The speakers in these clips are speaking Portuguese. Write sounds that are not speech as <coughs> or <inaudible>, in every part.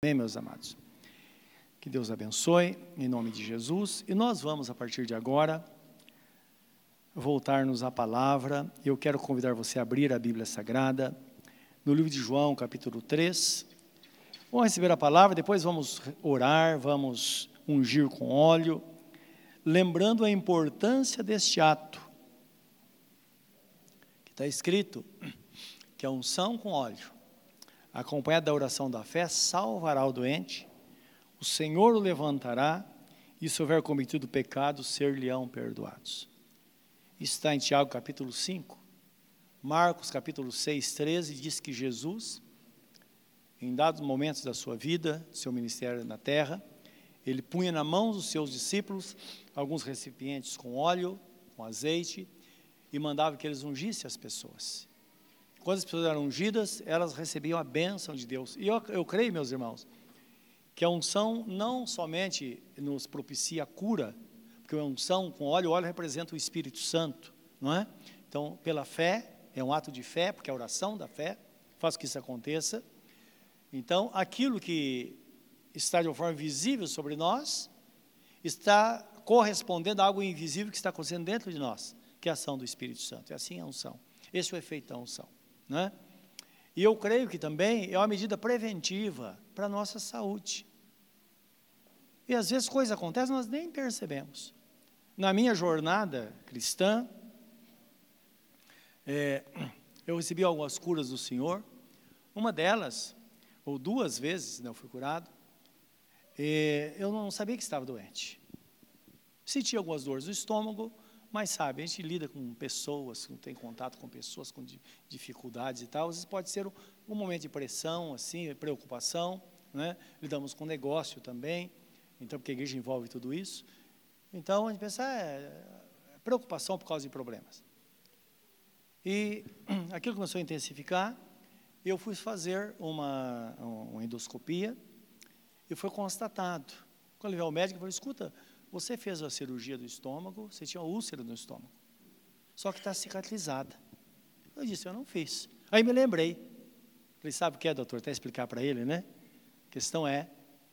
Amém, meus amados? Que Deus abençoe, em nome de Jesus. E nós vamos, a partir de agora, voltar-nos à palavra. Eu quero convidar você a abrir a Bíblia Sagrada, no livro de João, capítulo 3. Vamos receber a palavra, depois vamos orar, vamos ungir com óleo, lembrando a importância deste ato, que está escrito que a unção com óleo acompanhada da oração da fé, salvará o doente, o Senhor o levantará, e se houver cometido pecado, ser-lhe-ão perdoados. Isso está em Tiago capítulo 5. Marcos capítulo 6, 13, diz que Jesus, em dados momentos da sua vida, seu ministério na terra, ele punha na mão dos seus discípulos alguns recipientes com óleo, com azeite, e mandava que eles ungissem as pessoas. Quando as pessoas eram ungidas, elas recebiam a bênção de Deus. E eu, eu creio, meus irmãos, que a unção não somente nos propicia cura, porque a unção com óleo, o óleo representa o Espírito Santo, não é? Então, pela fé, é um ato de fé, porque a oração da fé faz que isso aconteça. Então, aquilo que está de uma forma visível sobre nós, está correspondendo a algo invisível que está acontecendo dentro de nós, que é a ação do Espírito Santo. É assim a unção. Esse é o efeito da unção. Né? E eu creio que também é uma medida preventiva para a nossa saúde. E às vezes coisas acontecem nós nem percebemos. Na minha jornada cristã, é, eu recebi algumas curas do Senhor. Uma delas, ou duas vezes, né, eu fui curado. eu não sabia que estava doente. Senti algumas dores no estômago, mas sabe, a gente lida com pessoas, tem contato com pessoas com dificuldades e tal, às vezes pode ser um, um momento de pressão, assim, preocupação, né? lidamos com negócio também, então porque a igreja envolve tudo isso. Então a gente pensa, é, é preocupação por causa de problemas. E <clears throat> aquilo começou a intensificar, eu fui fazer uma, uma endoscopia e foi constatado. Quando eu levei ao médico, eu falei, escuta, você fez a cirurgia do estômago, você tinha úlcera no estômago. Só que está cicatrizada. Eu disse, eu não fiz. Aí me lembrei. Falei, sabe o que é, doutor? Até explicar para ele, né? A questão é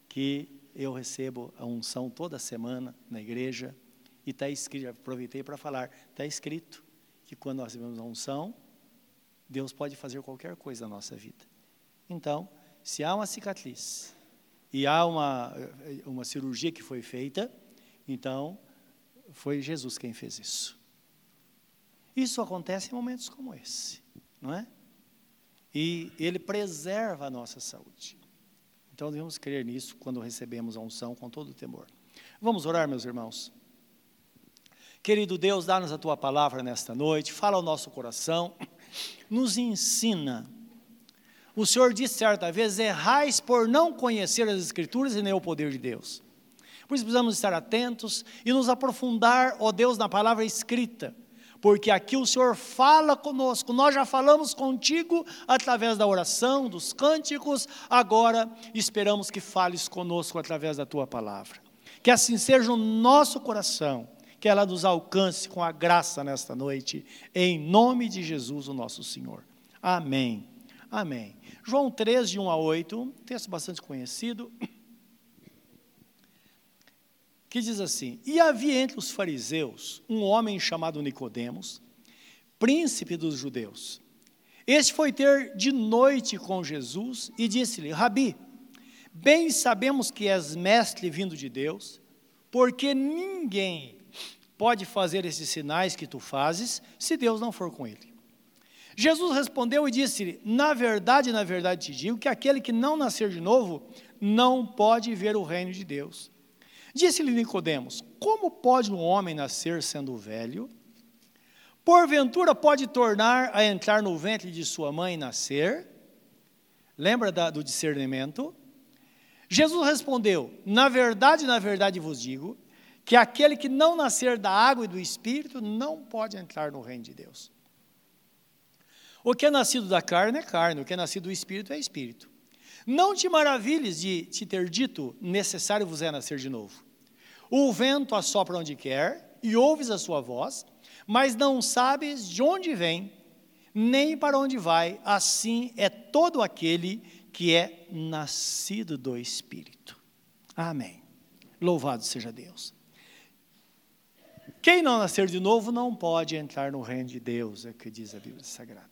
que eu recebo a unção toda semana na igreja e está escrito, aproveitei para falar, está escrito que quando nós recebemos a unção, Deus pode fazer qualquer coisa na nossa vida. Então, se há uma cicatriz e há uma, uma cirurgia que foi feita, então, foi Jesus quem fez isso. Isso acontece em momentos como esse, não é? E ele preserva a nossa saúde. Então devemos crer nisso quando recebemos a unção com todo o temor. Vamos orar, meus irmãos. Querido Deus, dá-nos a tua palavra nesta noite, fala ao nosso coração, nos ensina. O Senhor disse certa vez: errais por não conhecer as Escrituras e nem o poder de Deus. Por isso precisamos estar atentos e nos aprofundar, ó Deus, na palavra escrita, porque aqui o Senhor fala conosco, nós já falamos contigo através da oração, dos cânticos, agora esperamos que fales conosco através da tua palavra. Que assim seja o nosso coração, que ela nos alcance com a graça nesta noite, em nome de Jesus, o nosso Senhor. Amém. Amém. João 3, de 1 a 8, um texto bastante conhecido que diz assim: E havia entre os fariseus um homem chamado Nicodemos, príncipe dos judeus. Este foi ter de noite com Jesus e disse-lhe: Rabi, bem sabemos que és mestre vindo de Deus, porque ninguém pode fazer esses sinais que tu fazes se Deus não for com ele. Jesus respondeu e disse-lhe: Na verdade, na verdade te digo que aquele que não nascer de novo não pode ver o reino de Deus. Disse-lhe Nicodemos: Como pode um homem nascer sendo velho? Porventura pode tornar a entrar no ventre de sua mãe e nascer? Lembra da, do discernimento? Jesus respondeu: Na verdade, na verdade vos digo, que aquele que não nascer da água e do espírito não pode entrar no reino de Deus. O que é nascido da carne é carne, o que é nascido do espírito é espírito. Não te maravilhes de te ter dito, necessário vos é nascer de novo. O vento assopra onde quer e ouves a sua voz, mas não sabes de onde vem, nem para onde vai. Assim é todo aquele que é nascido do Espírito. Amém. Louvado seja Deus. Quem não nascer de novo não pode entrar no reino de Deus, é o que diz a Bíblia Sagrada.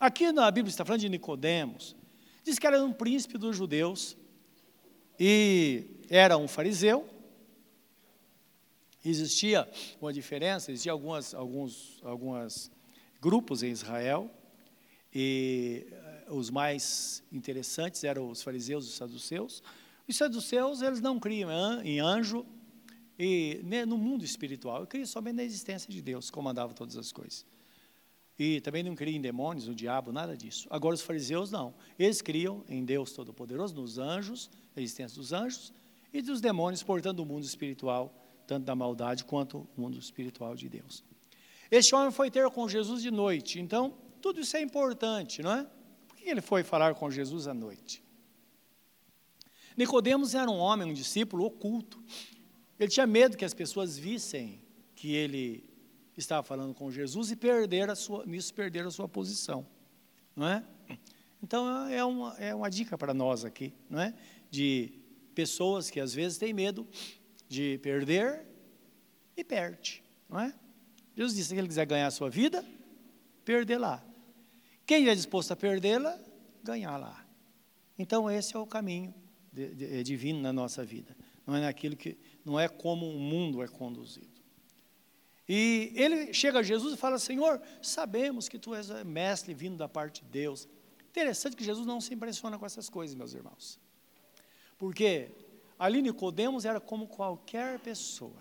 Aqui na Bíblia está falando de Nicodemos. Diz que era um príncipe dos judeus e era um fariseu. Existia uma diferença, existia algumas, alguns algumas grupos em Israel e eh, os mais interessantes eram os fariseus e os saduceus. Os saduceus, eles não criam em anjo e no mundo espiritual, criam somente na existência de Deus, comandava todas as coisas. E também não criam em demônios, no diabo, nada disso. Agora os fariseus não. Eles criam em Deus Todo-Poderoso, nos anjos, a existência dos anjos, e dos demônios, portanto, o mundo espiritual, tanto da maldade quanto o mundo espiritual de Deus. Este homem foi ter com Jesus de noite, então tudo isso é importante, não é? Por que ele foi falar com Jesus à noite? Nicodemos era um homem, um discípulo oculto. Ele tinha medo que as pessoas vissem que ele estava falando com Jesus e perder a sua, nisso perder a sua posição, não é? Então é uma, é uma dica para nós aqui, não é? De pessoas que às vezes têm medo de perder e perde, não é? Jesus disse que ele quiser ganhar a sua vida, perder lá. Quem é disposto a perdê-la, ganhar lá. Então esse é o caminho de, de, é divino na nossa vida. Não é naquilo que não é como o mundo é conduzido. E ele chega a Jesus e fala: Senhor, sabemos que tu és mestre vindo da parte de Deus. Interessante que Jesus não se impressiona com essas coisas, meus irmãos. Porque ali Nicodemos era como qualquer pessoa.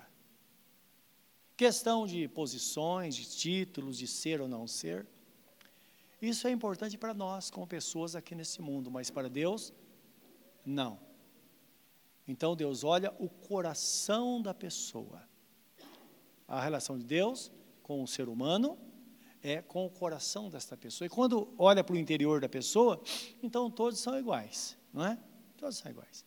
Questão de posições, de títulos, de ser ou não ser. Isso é importante para nós, como pessoas aqui nesse mundo, mas para Deus, não. Então Deus olha o coração da pessoa. A relação de Deus com o ser humano é com o coração desta pessoa. E quando olha para o interior da pessoa, então todos são iguais, não é? Todos são iguais.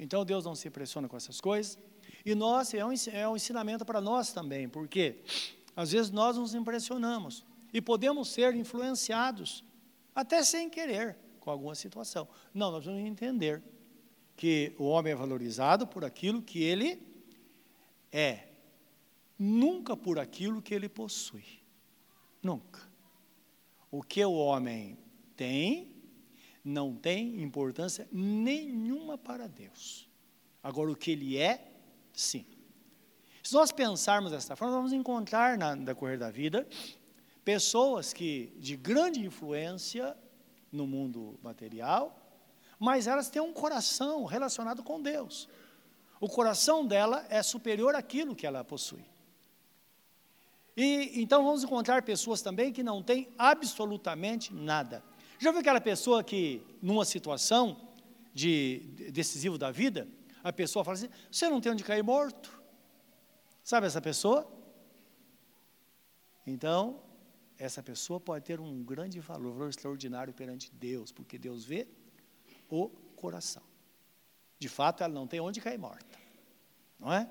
Então Deus não se impressiona com essas coisas. E nós, é um, é um ensinamento para nós também, porque às vezes nós nos impressionamos e podemos ser influenciados, até sem querer, com alguma situação. Não, nós vamos entender que o homem é valorizado por aquilo que ele é, nunca por aquilo que ele possui. Nunca. O que o homem tem, não tem importância nenhuma para Deus. Agora, o que ele é, sim. Se nós pensarmos dessa forma, vamos encontrar na decorrer da vida pessoas que de grande influência no mundo material, mas elas têm um coração relacionado com Deus. O coração dela é superior àquilo que ela possui. E então vamos encontrar pessoas também que não têm absolutamente nada. Já viu aquela pessoa que, numa situação de decisivo da vida, a pessoa fala assim: você não tem onde cair morto? Sabe essa pessoa? Então, essa pessoa pode ter um grande valor, valor extraordinário perante Deus, porque Deus vê o coração. De fato, ela não tem onde cair morta, não é?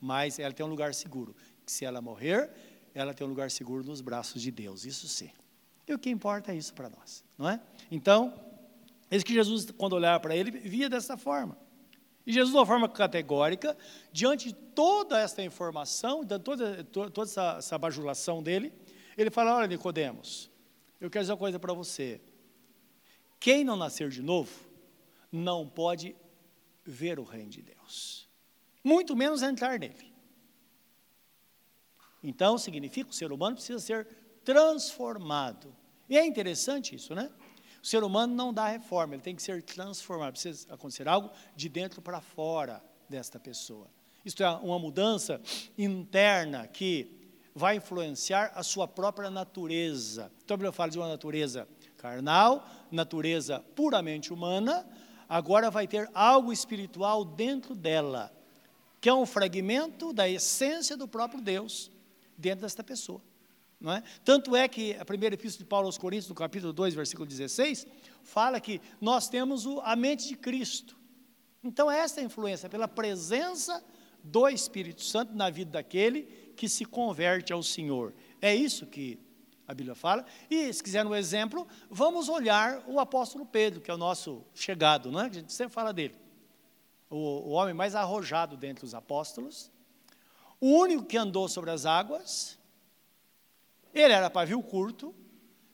Mas ela tem um lugar seguro. Se ela morrer, ela tem um lugar seguro nos braços de Deus, isso sim. E o que importa é isso para nós, não é? Então, eis que Jesus, quando olhava para ele, via dessa forma. E Jesus, de uma forma categórica, diante de toda essa informação, de toda, toda essa, essa bajulação dele, ele fala: Olha, Nicodemos, eu quero dizer uma coisa para você. Quem não nascer de novo, não pode ver o reino de Deus, muito menos entrar nele. Então, significa que o ser humano precisa ser transformado. E é interessante isso, né? O ser humano não dá reforma, ele tem que ser transformado, precisa acontecer algo de dentro para fora desta pessoa. Isto é uma mudança interna que vai influenciar a sua própria natureza. Então, eu falo de uma natureza carnal, natureza puramente humana, agora vai ter algo espiritual dentro dela, que é um fragmento da essência do próprio Deus dentro desta pessoa. Não é? Tanto é que a primeira epístola de Paulo aos Coríntios, no capítulo 2, versículo 16, fala que nós temos a mente de Cristo. Então, essa influência, pela presença do Espírito Santo na vida daquele que se converte ao Senhor. É isso que a Bíblia fala. E, se quiser um exemplo, vamos olhar o apóstolo Pedro, que é o nosso chegado, não é? A gente sempre fala dele. O, o homem mais arrojado dentre os apóstolos, o único que andou sobre as águas, ele era pavio curto.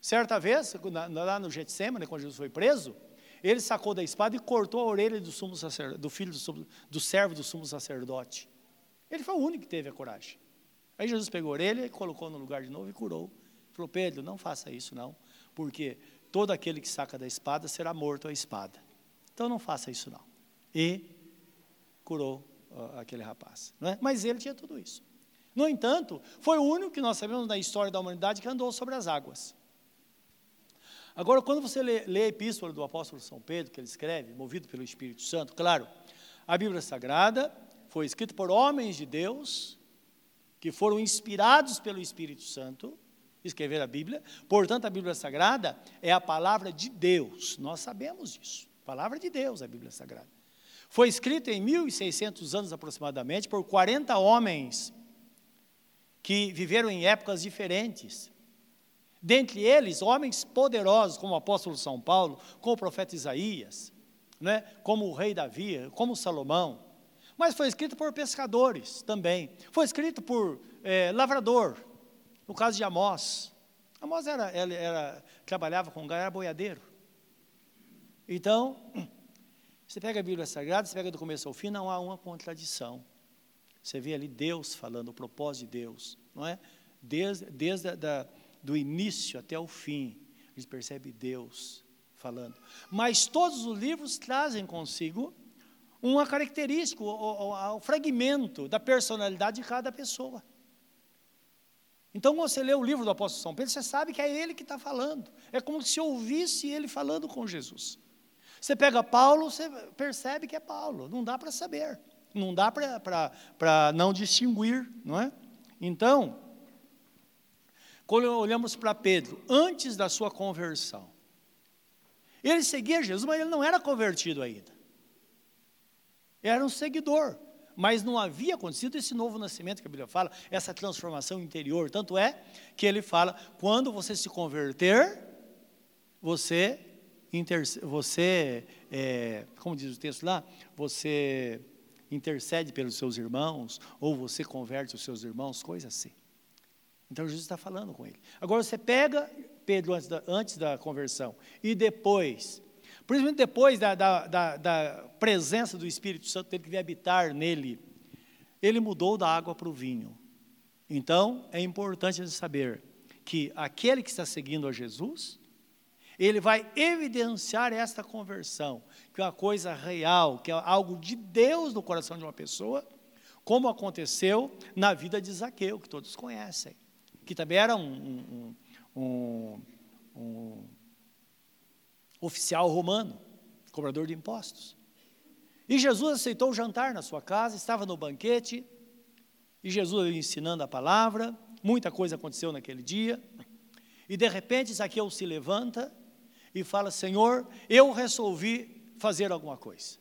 Certa vez, lá no Getsemane, quando Jesus foi preso, ele sacou da espada e cortou a orelha do, sumo do filho do, do servo do sumo sacerdote. Ele foi o único que teve a coragem. Aí Jesus pegou a orelha e colocou no lugar de novo e curou. Falou, Pedro, não faça isso não, porque todo aquele que saca da espada será morto à espada. Então não faça isso não. E curou uh, aquele rapaz. É? Mas ele tinha tudo isso. No entanto, foi o único que nós sabemos na história da humanidade que andou sobre as águas. Agora, quando você lê, lê a epístola do apóstolo São Pedro, que ele escreve, movido pelo Espírito Santo, claro, a Bíblia Sagrada foi escrita por homens de Deus, que foram inspirados pelo Espírito Santo, escrever a Bíblia. Portanto, a Bíblia Sagrada é a palavra de Deus. Nós sabemos disso. Palavra de Deus, a Bíblia Sagrada. Foi escrita em 1600 anos aproximadamente por 40 homens que viveram em épocas diferentes. Dentre eles, homens poderosos, como o apóstolo São Paulo, como o profeta Isaías, né, como o rei Davi, como Salomão. Mas foi escrito por pescadores também. Foi escrito por é, lavrador, no caso de Amós. Amós era, era, era trabalhava com gado, era boiadeiro. Então, <clears throat> você pega a Bíblia Sagrada, você pega do começo ao fim, não há uma contradição. Você vê ali Deus falando, o propósito de Deus, não é? Desde, desde da, do início até o fim, gente percebe Deus falando. Mas todos os livros trazem consigo uma característica, o, o, o fragmento da personalidade de cada pessoa. Então, quando você lê o livro do apóstolo São Pedro, você sabe que é ele que está falando. É como se ouvisse ele falando com Jesus. Você pega Paulo, você percebe que é Paulo. Não dá para saber. Não dá para não distinguir, não é? Então, quando olhamos para Pedro, antes da sua conversão, ele seguia Jesus, mas ele não era convertido ainda. Era um seguidor, mas não havia acontecido esse novo nascimento que a Bíblia fala, essa transformação interior. Tanto é que ele fala: quando você se converter, você, você é, como diz o texto lá, você intercede pelos seus irmãos, ou você converte os seus irmãos, coisa assim. Então Jesus está falando com ele. Agora você pega Pedro antes da, antes da conversão e depois, principalmente depois da, da, da, presença do Espírito Santo, teve que habitar nele, ele mudou da água para o vinho. Então é importante saber que aquele que está seguindo a Jesus, ele vai evidenciar esta conversão, que é uma coisa real, que é algo de Deus no coração de uma pessoa, como aconteceu na vida de Zaqueu, que todos conhecem que também era um, um, um, um oficial romano, cobrador de impostos. E Jesus aceitou o jantar na sua casa, estava no banquete, e Jesus ensinando a palavra, muita coisa aconteceu naquele dia, e de repente Zaqueu se levanta e fala: Senhor, eu resolvi fazer alguma coisa.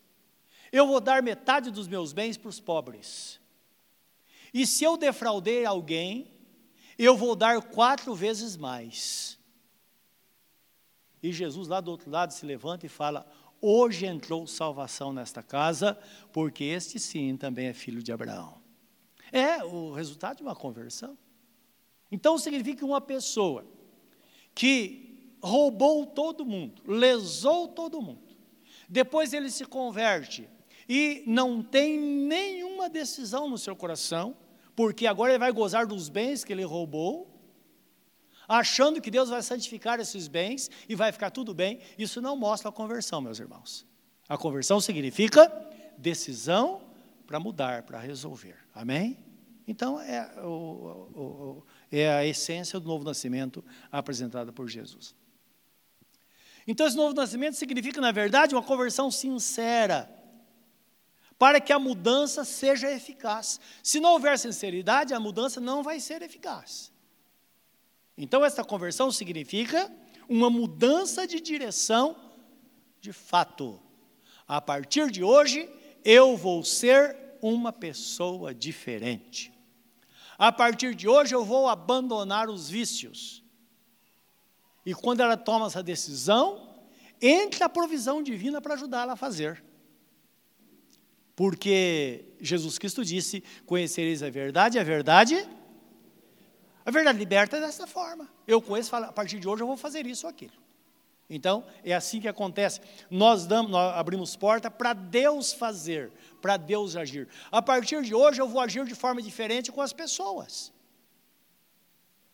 Eu vou dar metade dos meus bens para os pobres. E se eu defraudei alguém, eu vou dar quatro vezes mais. E Jesus, lá do outro lado, se levanta e fala: Hoje entrou salvação nesta casa, porque este sim também é filho de Abraão. É o resultado de uma conversão. Então significa que uma pessoa que roubou todo mundo, lesou todo mundo, depois ele se converte e não tem nenhuma decisão no seu coração, porque agora ele vai gozar dos bens que ele roubou, achando que Deus vai santificar esses bens e vai ficar tudo bem. Isso não mostra a conversão, meus irmãos. A conversão significa decisão para mudar, para resolver. Amém? Então, é, o, o, é a essência do novo nascimento apresentada por Jesus. Então, esse novo nascimento significa, na verdade, uma conversão sincera para que a mudança seja eficaz. Se não houver sinceridade, a mudança não vai ser eficaz. Então, essa conversão significa uma mudança de direção de fato. A partir de hoje, eu vou ser uma pessoa diferente. A partir de hoje, eu vou abandonar os vícios. E quando ela toma essa decisão, entra a provisão divina para ajudá-la a fazer. Porque Jesus Cristo disse: Conhecereis a verdade, a verdade. A verdade liberta dessa forma. Eu conheço, falo, a partir de hoje eu vou fazer isso ou aquilo. Então, é assim que acontece. Nós, damos, nós abrimos porta para Deus fazer, para Deus agir. A partir de hoje eu vou agir de forma diferente com as pessoas.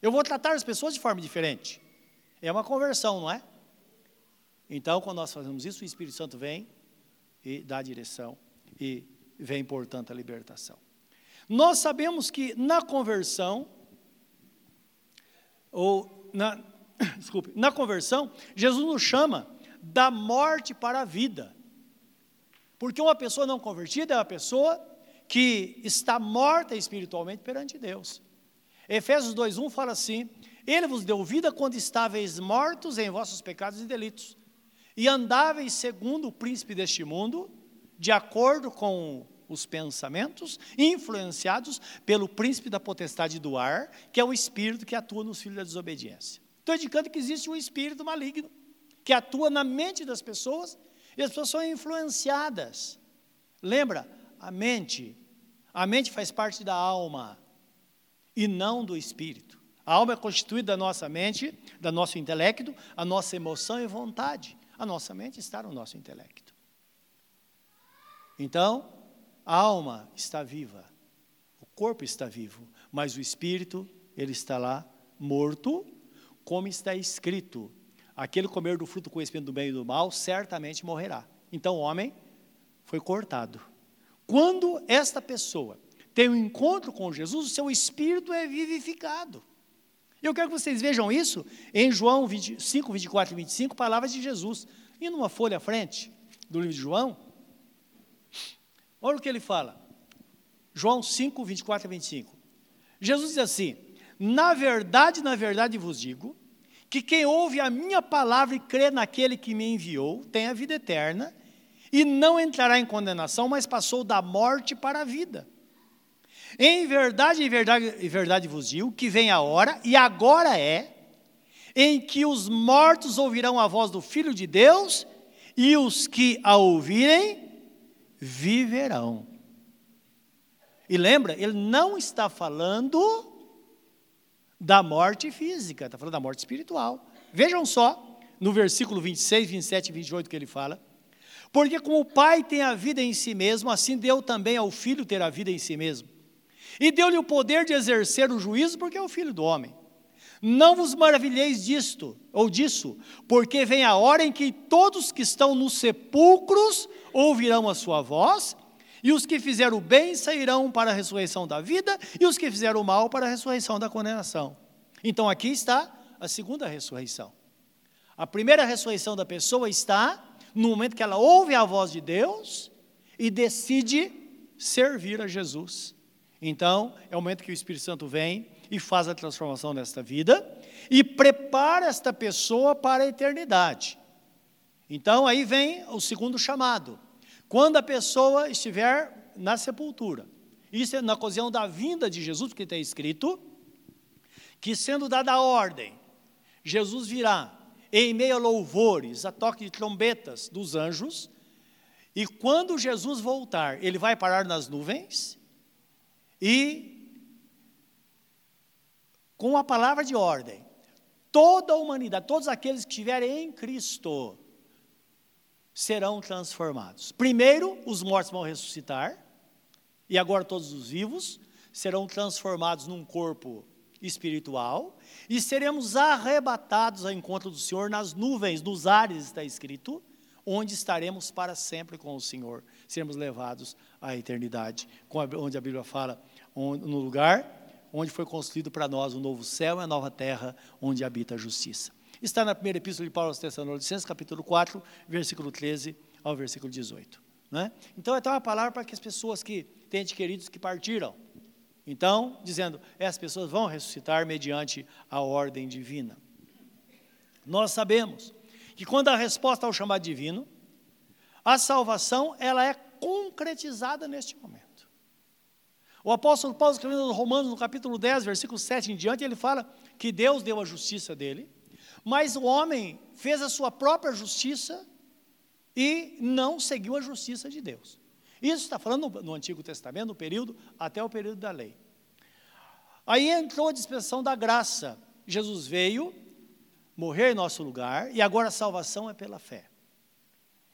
Eu vou tratar as pessoas de forma diferente. É uma conversão, não é? Então, quando nós fazemos isso, o Espírito Santo vem e dá a direção e vem, portanto, a libertação. Nós sabemos que na conversão, ou na, <coughs> desculpe, na conversão, Jesus nos chama da morte para a vida. Porque uma pessoa não convertida é uma pessoa que está morta espiritualmente perante Deus. Efésios 2:1 fala assim: Ele vos deu vida quando estáveis mortos em vossos pecados e delitos, e andáveis segundo o príncipe deste mundo, de acordo com os pensamentos, influenciados pelo príncipe da potestade do ar, que é o espírito que atua nos filhos da desobediência. Estou indicando que existe um espírito maligno que atua na mente das pessoas e as pessoas são influenciadas. Lembra? A mente. A mente faz parte da alma e não do espírito. A alma é constituída da nossa mente, do nosso intelecto, a nossa emoção e vontade. A nossa mente está no nosso intelecto. Então, a alma está viva, o corpo está vivo, mas o espírito, ele está lá morto, como está escrito: aquele comer do fruto conhecimento do bem e do mal certamente morrerá. Então, o homem foi cortado. Quando esta pessoa tem um encontro com Jesus, o seu espírito é vivificado. Eu quero que vocês vejam isso em João 5, 24 e 25, palavras de Jesus. E numa folha à frente do livro de João, Olha o que ele fala. João 5, 24 a 25. Jesus diz assim: Na verdade, na verdade vos digo, que quem ouve a minha palavra e crê naquele que me enviou, tem a vida eterna, e não entrará em condenação, mas passou da morte para a vida. Em verdade, em verdade, em verdade vos digo que vem a hora, e agora é, em que os mortos ouvirão a voz do Filho de Deus, e os que a ouvirem viverão. E lembra, ele não está falando da morte física, está falando da morte espiritual. Vejam só, no versículo 26, 27 e 28 que ele fala. Porque como o Pai tem a vida em si mesmo, assim deu também ao Filho ter a vida em si mesmo. E deu-lhe o poder de exercer o juízo, porque é o Filho do homem. Não vos maravilheis disto, ou disso, porque vem a hora em que todos que estão nos sepulcros ouvirão a sua voz, e os que fizeram o bem sairão para a ressurreição da vida, e os que fizeram o mal para a ressurreição da condenação. Então aqui está a segunda ressurreição. A primeira ressurreição da pessoa está no momento que ela ouve a voz de Deus e decide servir a Jesus. Então, é o momento que o Espírito Santo vem e faz a transformação nesta vida e prepara esta pessoa para a eternidade. Então aí vem o segundo chamado. Quando a pessoa estiver na sepultura, isso é na ocasião da vinda de Jesus, porque está escrito que sendo dada a ordem, Jesus virá em meio a louvores, a toque de trombetas dos anjos, e quando Jesus voltar, ele vai parar nas nuvens e com a palavra de ordem, toda a humanidade, todos aqueles que estiverem em Cristo, serão transformados. Primeiro, os mortos vão ressuscitar, e agora todos os vivos serão transformados num corpo espiritual, e seremos arrebatados ao encontro do Senhor nas nuvens, nos ares, está escrito, onde estaremos para sempre com o Senhor, seremos levados à eternidade, onde a Bíblia fala, no lugar onde foi construído para nós o novo céu e a nova terra, onde habita a justiça. Está na primeira epístola de Paulo aos Tessalonicenses, capítulo 4, versículo 13 ao versículo 18. Né? Então, é uma palavra para que as pessoas que têm queridos que partiram. Então, dizendo, essas pessoas vão ressuscitar mediante a ordem divina. Nós sabemos que quando a resposta ao chamado divino, a salvação ela é concretizada neste momento. O apóstolo Paulo, escrevendo aos Romanos, no capítulo 10, versículo 7 em diante, ele fala que Deus deu a justiça dele, Mas o homem fez a sua própria justiça e não seguiu a justiça de Deus. Isso está falando no, Antigo Testamento, no período até o período da lei. Aí entrou a dispensação da graça. Jesus veio morrer em nosso lugar e agora a salvação é pela fé.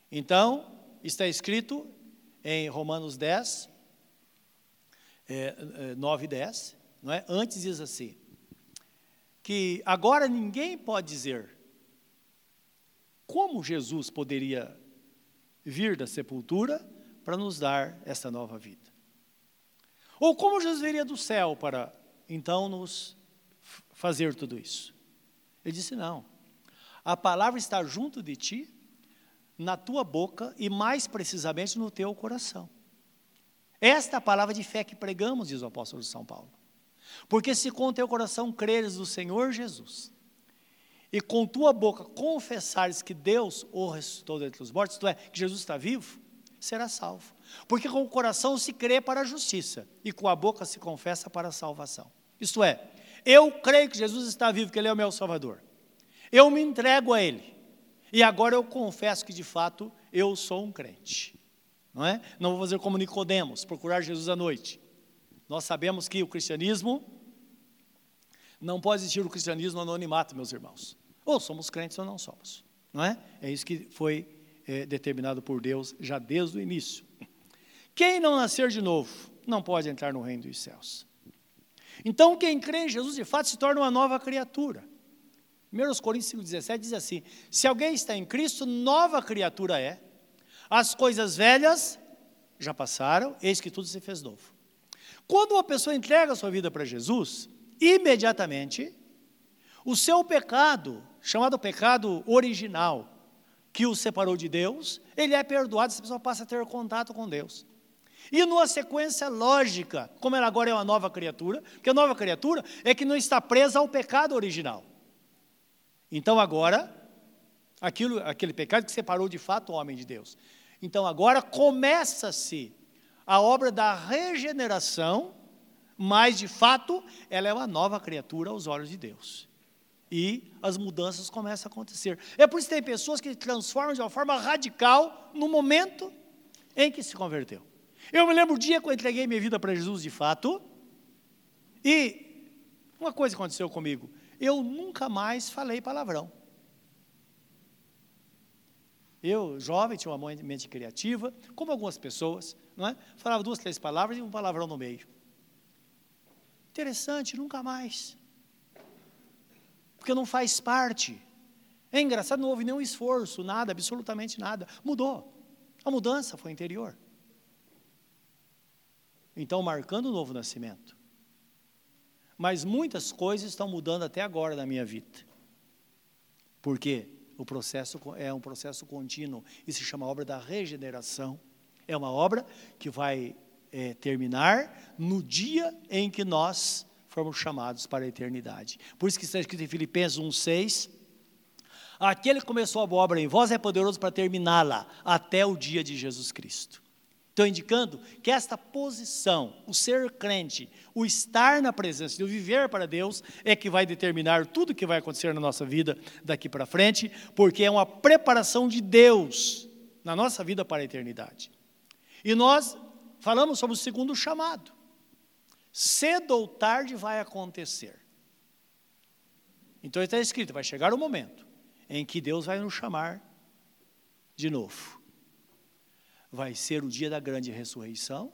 Então, está escrito em Romanos 10, é, é, 9 e 10, não é? Antes diz assim, que agora ninguém pode dizer como Jesus poderia vir da sepultura para nos dar essa nova vida. Ou como Jesus viria do céu para então nos fazer tudo isso. Ele disse: não. A palavra está junto de ti, na tua boca e mais precisamente no teu coração. Esta é a palavra de fé que pregamos, diz o apóstolo São Paulo. Porque se com teu coração creres no Senhor Jesus, e com tua boca confessares que Deus o ressuscitou dentre os mortos, isto é, que Jesus está vivo, será salvo. Porque com o coração se crê para a justiça, e com a boca se confessa para a salvação. Isto é, eu creio que Jesus está vivo, que Ele é o meu Salvador. Eu me entrego a Ele. E agora eu confesso que de fato eu sou um crente. Não é? Não vou fazer como Nicodemos, procurar Jesus à noite. Nós sabemos que o cristianismo não pode existir o cristianismo anonimato, meus irmãos. Ou somos crentes ou não somos. Não é? É isso que foi é, determinado por Deus já desde o início. Quem não nascer de novo não pode entrar no reino dos céus. Então, quem crê em Jesus de fato se torna uma nova criatura. 1 Coríntios 5,17 diz assim: Se alguém está em Cristo, nova criatura é. As coisas velhas já passaram, eis que tudo se fez novo. Quando uma pessoa entrega a sua vida para Jesus, imediatamente, o seu pecado, chamado pecado original, que o separou de Deus, ele é perdoado, essa pessoa passa a ter contato com Deus. E numa sequência lógica, como ela agora é uma nova criatura, porque a nova criatura é que não está presa ao pecado original. Então agora, aquilo, aquele pecado que separou de fato o homem de Deus. Então agora começa-se a obra da regeneração, mas de fato ela é uma nova criatura aos olhos de Deus. E as mudanças começam a acontecer. É por isso que tem pessoas que transformam de uma forma radical no momento em que se converteu. Eu me lembro o dia que eu entreguei minha vida para Jesus de fato, e uma coisa aconteceu comigo eu nunca mais falei palavrão. Eu, jovem, tinha uma mente criativa, como algumas pessoas, não é? Falava duas, três palavras e um palavrão no meio. Interessante, nunca mais. Porque não faz parte. É engraçado, não houve nenhum esforço, nada, absolutamente nada. Mudou. A mudança foi interior. Então, marcando o novo nascimento. Mas muitas coisas estão mudando até agora na minha vida. Porque o processo é um processo contínuo e se chama obra da regeneração. É uma obra que vai é, terminar no dia em que nós formos chamados para a eternidade. Por isso que está escrito em Filipenses 1,6: Aquele que começou a boa obra em vós é poderoso para terminá-la até o dia de Jesus Cristo. Estou indicando que esta posição, o ser crente, o estar na presença, o viver para Deus, é que vai determinar tudo que vai acontecer na nossa vida daqui para frente, porque é uma preparação de Deus na nossa vida para a eternidade. E nós falamos sobre o segundo chamado. Cedo ou tarde vai acontecer. Então está escrito: vai chegar o momento em que Deus vai nos chamar de novo vai ser o dia da grande ressurreição,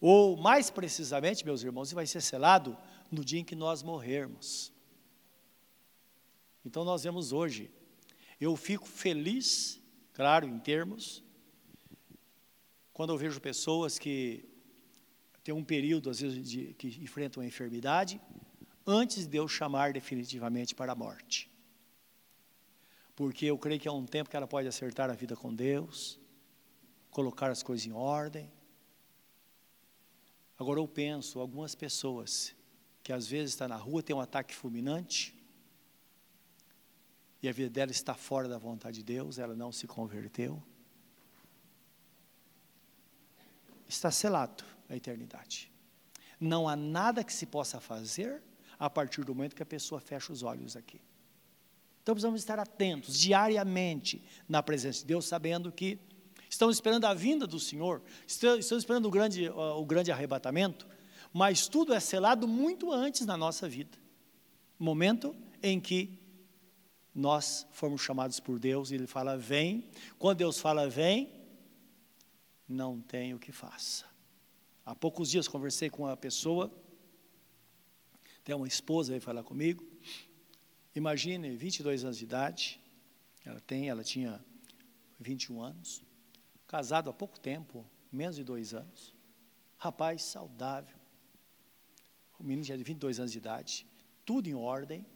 ou mais precisamente, meus irmãos, vai ser selado no dia em que nós morrermos. Então nós vemos hoje, eu fico feliz, claro, em termos, quando eu vejo pessoas que têm um período, às vezes, de, que enfrentam a enfermidade, antes de Deus chamar definitivamente para a morte porque eu creio que é um tempo que ela pode acertar a vida com Deus, colocar as coisas em ordem. Agora eu penso, algumas pessoas que às vezes está na rua, tem um ataque fulminante, e a vida dela está fora da vontade de Deus, ela não se converteu. Está selado a eternidade. Não há nada que se possa fazer a partir do momento que a pessoa fecha os olhos aqui. Então precisamos estar atentos diariamente na presença de Deus, sabendo que estamos esperando a vinda do Senhor, estamos esperando o grande, o grande arrebatamento, mas tudo é selado muito antes na nossa vida. Momento em que nós fomos chamados por Deus e Ele fala, vem. Quando Deus fala, vem, não tem o que faça. Há poucos dias conversei com uma pessoa, tem uma esposa veio falar comigo. Imagine, 22 anos de idade, ela tem, ela tinha 21 anos, casado há pouco tempo, menos de dois anos, rapaz saudável, o menino tinha 22 anos de idade, tudo em ordem,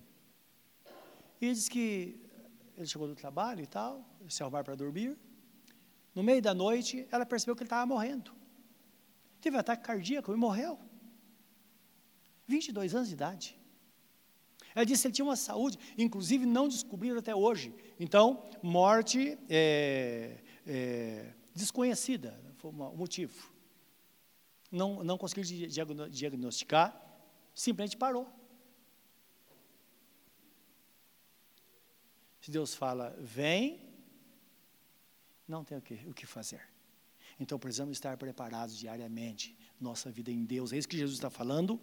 e disse que ele chegou do trabalho e tal, se arrumar para dormir, no meio da noite, ela percebeu que ele estava morrendo. Teve um ataque cardíaco e morreu. 22 anos de idade. Ela disse que ele tinha uma saúde, inclusive não descobriram até hoje. Então, morte é, é, desconhecida, foi o motivo. Não, não conseguiu diagnosticar, simplesmente parou. Se Deus fala, vem, não tem o que, o que fazer. Então precisamos estar preparados diariamente, nossa vida em Deus. É isso que Jesus está falando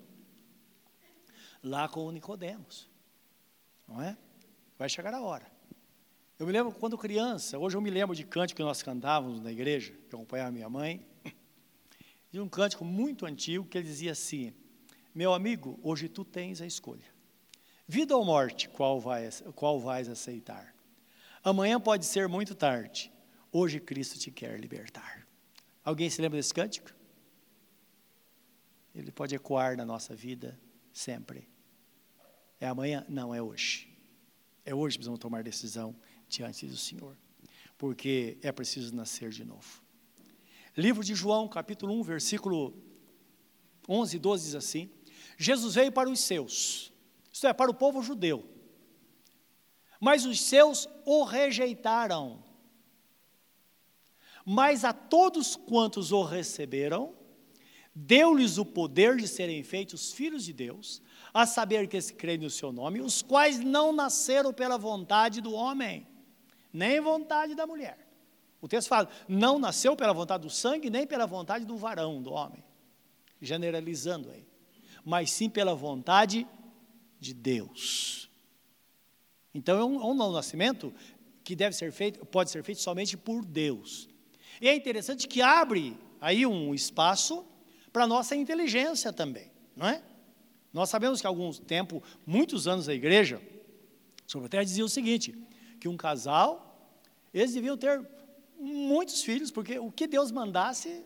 lá com o Nicodemos. Não é? Vai chegar a hora. Eu me lembro quando criança, hoje eu me lembro de cântico que nós cantávamos na igreja, que eu acompanhava minha mãe, de um cântico muito antigo que ele dizia assim: Meu amigo, hoje tu tens a escolha. Vida ou morte, qual vais, qual vais aceitar? Amanhã pode ser muito tarde. Hoje Cristo te quer libertar. Alguém se lembra desse cântico? Ele pode ecoar na nossa vida sempre. É amanhã? Não, é hoje. É hoje que precisamos tomar decisão diante do Senhor. Porque é preciso nascer de novo. Livro de João, capítulo 1, versículo 11 e 12 diz assim: Jesus veio para os seus, isto é, para o povo judeu. Mas os seus o rejeitaram. Mas a todos quantos o receberam, deu-lhes o poder de serem feitos filhos de Deus, a saber que se creem no seu nome, os quais não nasceram pela vontade do homem, nem vontade da mulher. O texto fala, não nasceu pela vontade do sangue, nem pela vontade do varão, do homem, generalizando aí, mas sim pela vontade de Deus. Então é um, é um nascimento que deve ser feito, pode ser feito somente por Deus. E é interessante que abre aí um espaço para a nossa inteligência também, não é? Nós sabemos que há algum tempo, muitos anos a igreja, sobre a terra dizia o seguinte, que um casal, eles deviam ter muitos filhos, porque o que Deus mandasse,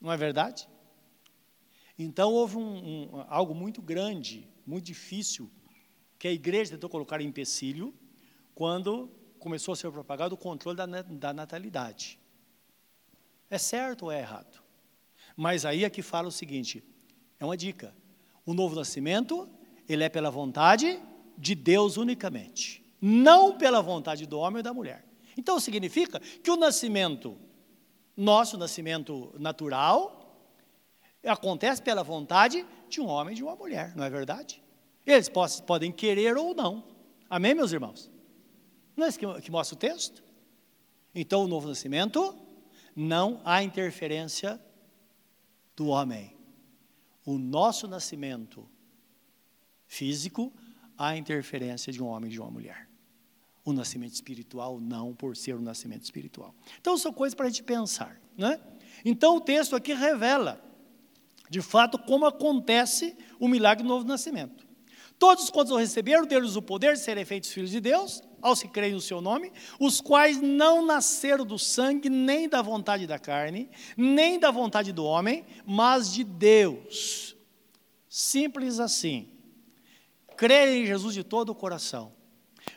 não é verdade? Então houve um, um, algo muito grande, muito difícil, que a igreja tentou colocar em empecilho, quando começou a ser propagado o controle da, da natalidade. É certo ou é errado? Mas aí é que fala o seguinte: é uma dica. O novo nascimento, ele é pela vontade de Deus unicamente, não pela vontade do homem ou da mulher. Então significa que o nascimento, nosso nascimento natural, acontece pela vontade de um homem e de uma mulher, não é verdade? Eles podem querer ou não. Amém, meus irmãos? Não é isso que mostra o texto? Então, o novo nascimento não há interferência do homem. O nosso nascimento físico, há interferência de um homem e de uma mulher. O nascimento espiritual, não, por ser um nascimento espiritual. Então, são coisas para a gente pensar. Né? Então, o texto aqui revela, de fato, como acontece o milagre do novo nascimento. Todos quantos o receberam, deram-lhes o poder de serem feitos filhos de Deus, aos que creem no seu nome, os quais não nasceram do sangue, nem da vontade da carne, nem da vontade do homem, mas de Deus. Simples assim. Crer em Jesus de todo o coração.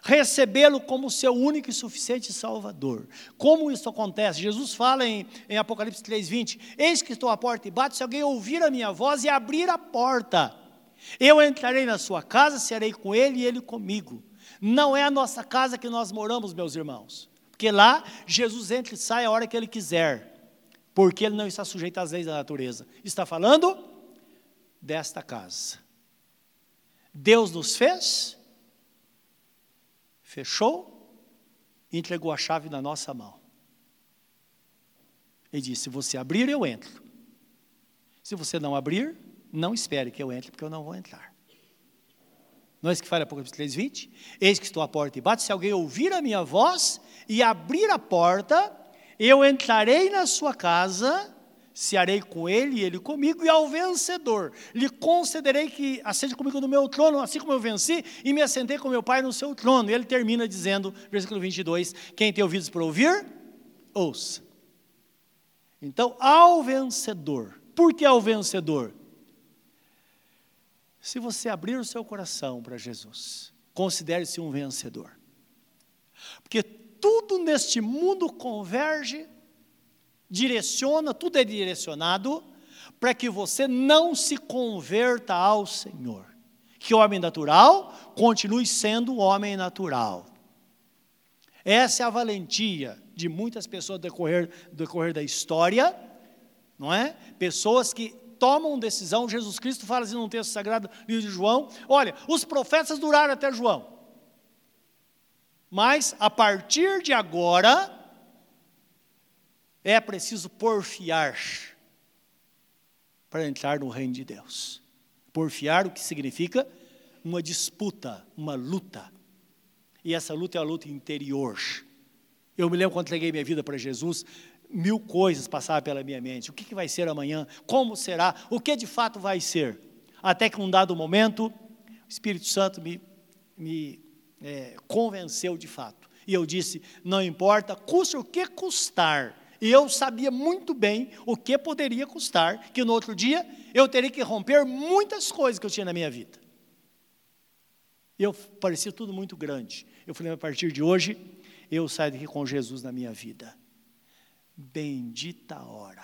Recebê-lo como seu único e suficiente Salvador. Como isso acontece? Jesus fala em, em Apocalipse 3,20: Eis que estou à porta e bato, se alguém ouvir a minha voz e abrir a porta, eu entrarei na sua casa, serei com ele e ele comigo. Não é a nossa casa que nós moramos, meus irmãos. Porque lá Jesus entra e sai a hora que ele quiser. Porque ele não está sujeito às leis da natureza. Está falando desta casa. Deus nos fez, fechou e entregou a chave na nossa mão. Ele disse: se você abrir, eu entro. Se você não abrir, não espere que eu entre, porque eu não vou entrar. Não é que fala Apocalipse 3, 20? Eis que estou à porta e bate. Se alguém ouvir a minha voz e abrir a porta, eu entrarei na sua casa, cearei com ele e ele comigo, e ao vencedor lhe concederei que assente comigo no meu trono, assim como eu venci, e me assentei com meu pai no seu trono. E ele termina dizendo, versículo 22, quem tem ouvidos para ouvir, ouça. Então, ao vencedor, por que ao vencedor? Se você abrir o seu coração para Jesus, considere-se um vencedor. Porque tudo neste mundo converge, direciona, tudo é direcionado para que você não se converta ao Senhor. Que o homem natural continue sendo o homem natural. Essa é a valentia de muitas pessoas decorrer, decorrer da história, não é? Pessoas que tomam decisão. Jesus Cristo fala assim num texto sagrado, livro de João: olha, os profetas duraram até João. Mas a partir de agora é preciso porfiar para entrar no reino de Deus. Porfiar o que significa uma disputa, uma luta. E essa luta é a luta interior. Eu me lembro quando entreguei minha vida para Jesus, mil coisas passavam pela minha mente. O que, vai ser amanhã? Como será? O que de fato vai ser? Até que, num dado momento, o Espírito Santo me, me é, convenceu de fato. E eu disse: não importa, custa o que custar. E eu sabia muito bem o que poderia custar, que no outro dia eu teria que romper muitas coisas que eu tinha na minha vida. E eu parecia tudo muito grande. Eu falei, a partir de hoje, eu saio daqui com Jesus na minha vida. Bendita hora.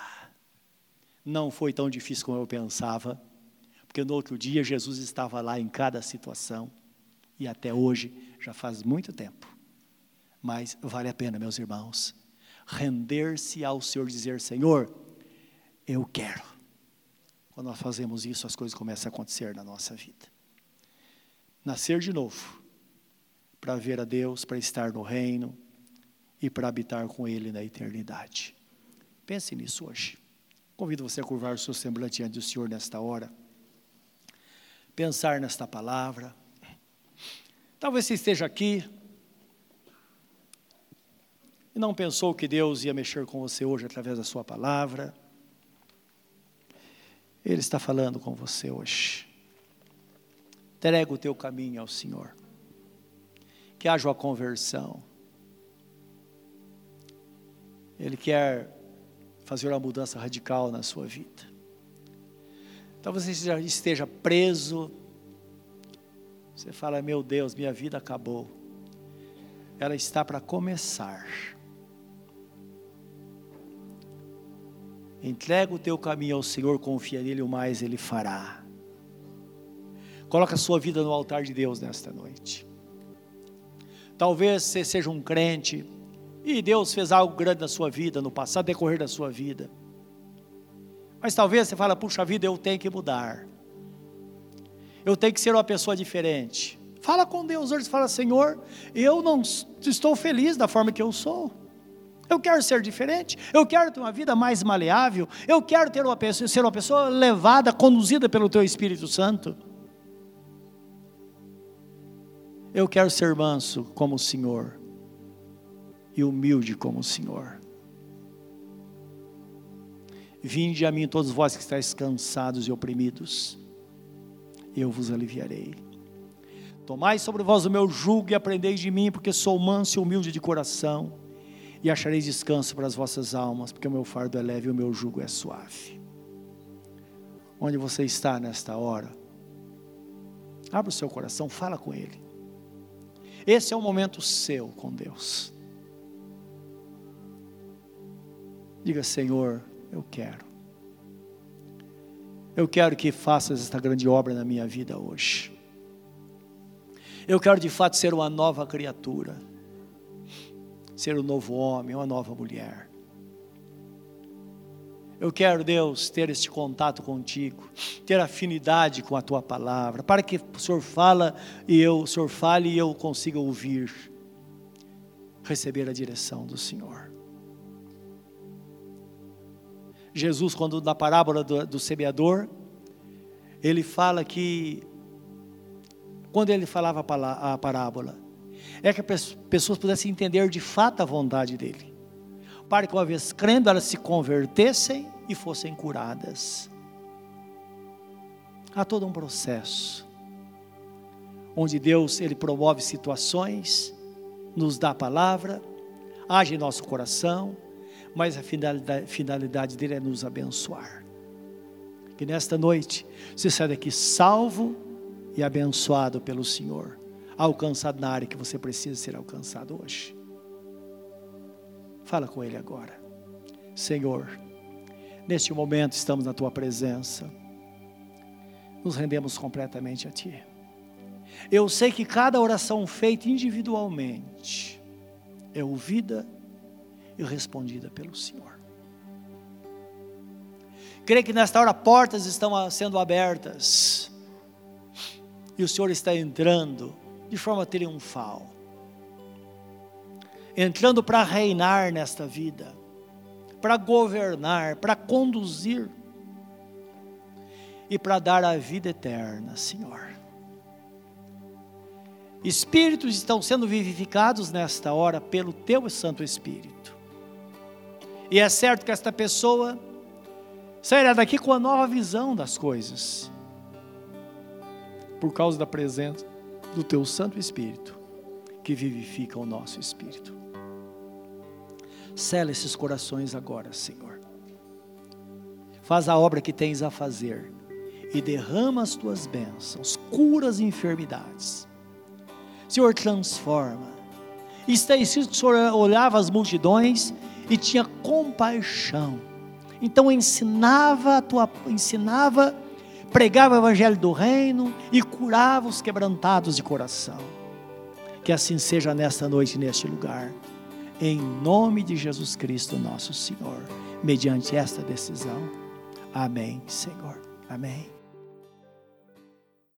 Não foi tão difícil como eu pensava, porque no outro dia Jesus estava lá em cada situação, e até hoje já faz muito tempo. Mas vale a pena, meus irmãos, render-se ao Senhor, dizer: Senhor, eu quero. Quando nós fazemos isso, as coisas começam a acontecer na nossa vida. Nascer de novo, para ver a Deus, para estar no reino, e para habitar com Ele na eternidade. Pense nisso hoje. Convido você a curvar o seu semblante diante do Senhor nesta hora. Pensar nesta palavra. Talvez você esteja aqui e não pensou que Deus ia mexer com você hoje através da sua palavra. Ele está falando com você hoje. Entrega o teu caminho ao Senhor. Que haja uma conversão ele quer fazer uma mudança radical na sua vida. Talvez você já esteja preso. Você fala: Meu Deus, minha vida acabou. Ela está para começar. Entrega o teu caminho ao Senhor, confia nele, o mais ele fará. Coloca a sua vida no altar de Deus nesta noite. Talvez você seja um crente, e Deus fez algo grande na sua vida, no passado, decorrer da sua vida. Mas talvez você fale, puxa vida, eu tenho que mudar. Eu tenho que ser uma pessoa diferente. Fala com Deus hoje, fala, Senhor, eu não estou feliz da forma que eu sou. Eu quero ser diferente, eu quero ter uma vida mais maleável, eu quero ter uma pessoa, ser uma pessoa levada, conduzida pelo Teu Espírito Santo. Eu quero ser manso como o Senhor e humilde como o Senhor. Vinde a mim todos vós que estáis cansados e oprimidos, eu vos aliviarei. Tomai sobre vós o meu jugo e aprendei de mim, porque sou manso e humilde de coração, e achareis descanso para as vossas almas, porque o meu fardo é leve e o meu jugo é suave. Onde você está nesta hora? Abra o seu coração, fala com Ele. Esse é o momento seu com Deus. Diga, Senhor, eu quero. Eu quero que faças esta grande obra na minha vida hoje. Eu quero de fato ser uma nova criatura, ser um novo homem, uma nova mulher. Eu quero, Deus, ter este contato contigo, ter afinidade com a tua palavra, para que o Senhor fala e eu, o Senhor fale e eu consiga ouvir, receber a direção do Senhor. Jesus, quando na parábola do, do semeador, ele fala que, quando ele falava a parábola, é que as pessoas pudessem entender de fato a vontade dele, para que uma vez crendo elas se convertessem e fossem curadas. Há todo um processo, onde Deus ele promove situações, nos dá a palavra, age em nosso coração, mas a finalidade, finalidade dele é nos abençoar. Que nesta noite você saia daqui salvo e abençoado pelo Senhor, alcançado na área que você precisa ser alcançado hoje. Fala com Ele agora, Senhor. Neste momento estamos na tua presença, nos rendemos completamente a Ti. Eu sei que cada oração feita individualmente é ouvida e respondida pelo Senhor. Creio que nesta hora portas estão sendo abertas e o Senhor está entrando de forma triunfal, entrando para reinar nesta vida, para governar, para conduzir e para dar a vida eterna, Senhor. Espíritos estão sendo vivificados nesta hora pelo Teu Santo Espírito. E é certo que esta pessoa sairá daqui com a nova visão das coisas, por causa da presença do Teu Santo Espírito, que vivifica o nosso espírito. Sela esses corações agora, Senhor. Faz a obra que tens a fazer e derrama as tuas bênçãos, cura as enfermidades. Senhor, transforma. Está escrito que o Senhor olhava as multidões e tinha compaixão. Então ensinava a tua, ensinava, pregava o evangelho do reino e curava os quebrantados de coração. Que assim seja nesta noite neste lugar. Em nome de Jesus Cristo, nosso Senhor, mediante esta decisão. Amém, Senhor. Amém.